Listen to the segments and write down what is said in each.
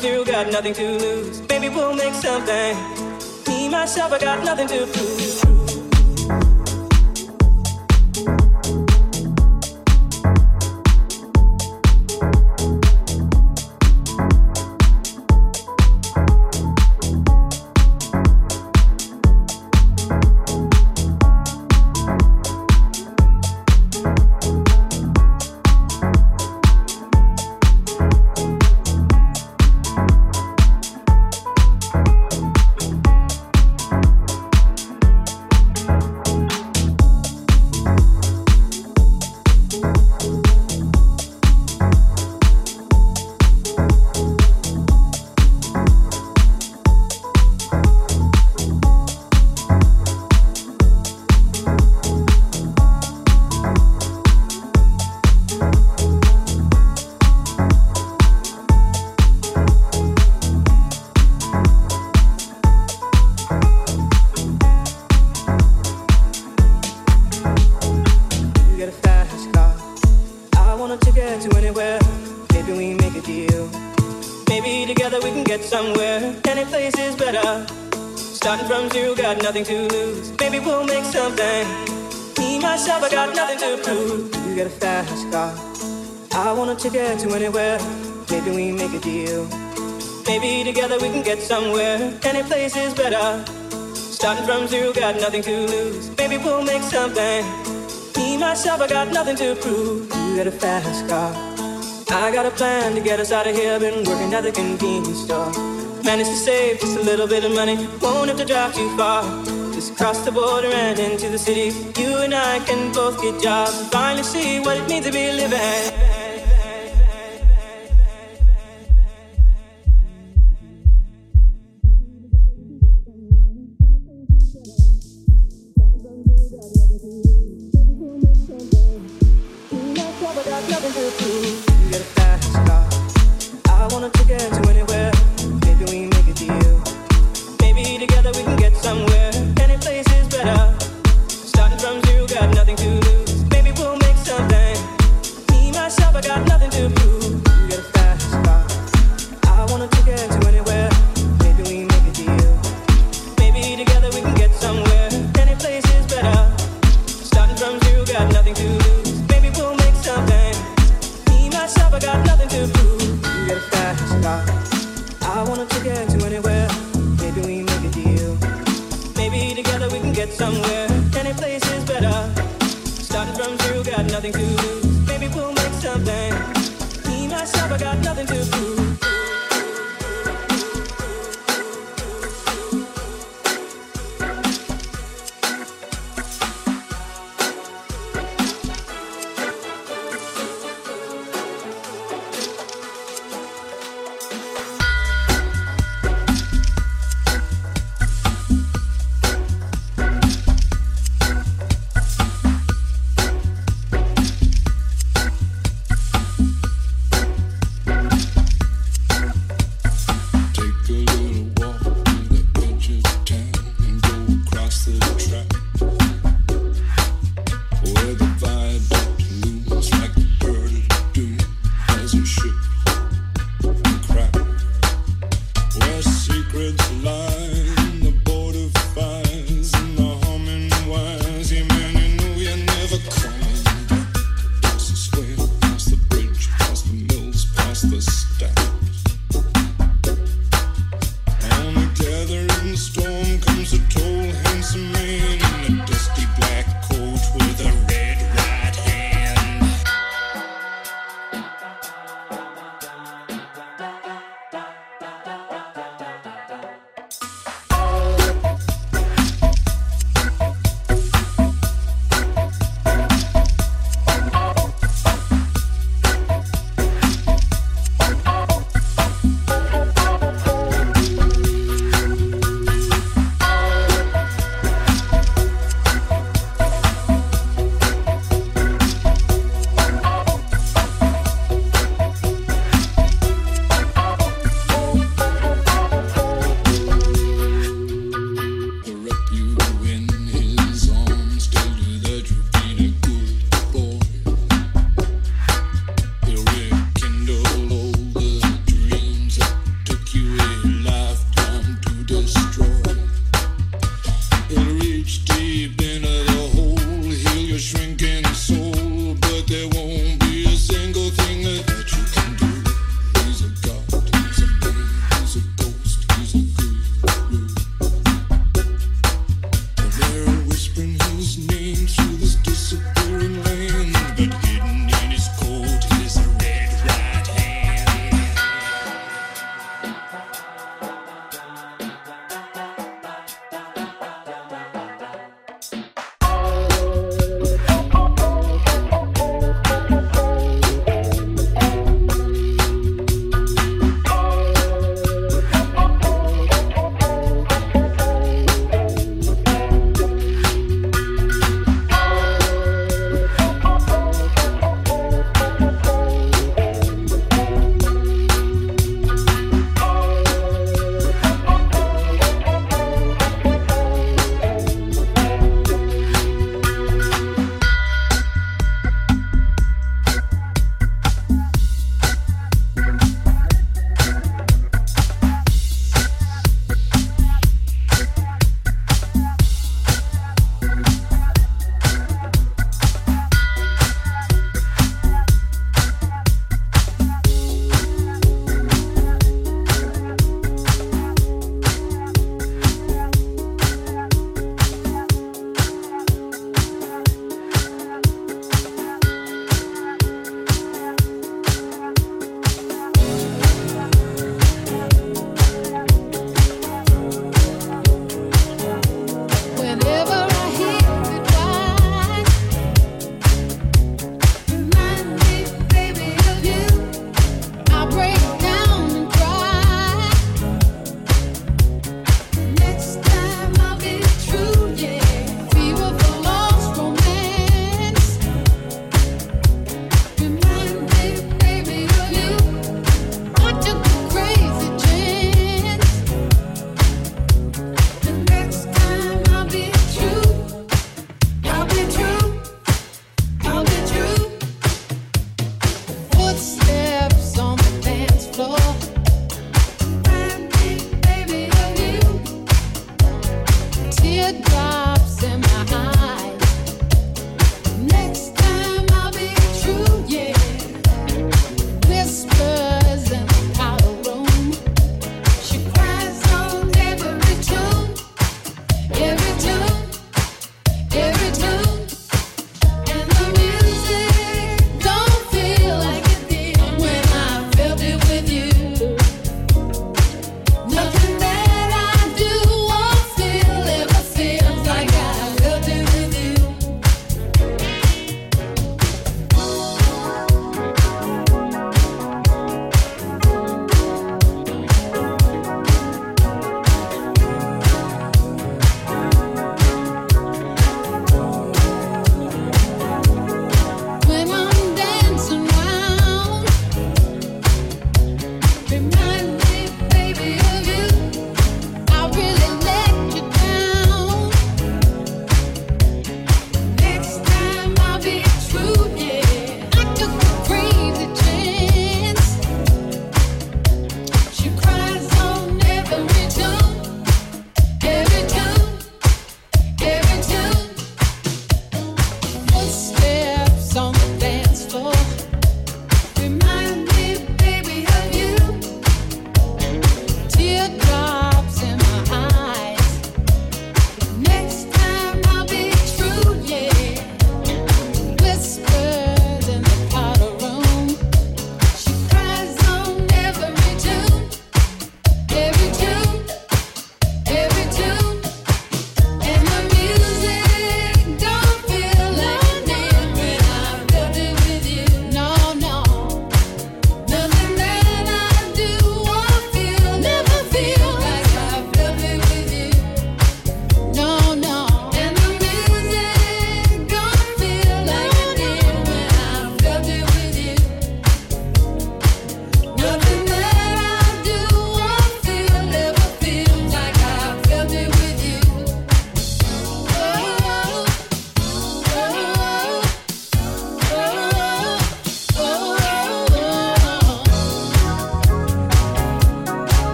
From got nothing to lose. Maybe we'll make something. Me, myself, I got nothing to prove. Nothing to lose. Maybe we'll make something. Me, myself, I got nothing to prove. You got a fast car. I wanna take it to anywhere. Maybe we make a deal. Maybe together we can get somewhere. Any place is better. Starting from zero, got nothing to lose. Maybe we'll make something. Me, myself, I got nothing to prove. You got a fast car. I got a plan to get us out of here. Been working at the convenience store. Managed to save just a little bit of money. Won't have to drive too far. Just cross the border and into the city. You and I can both get jobs and finally see what it means to be living.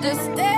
Friday.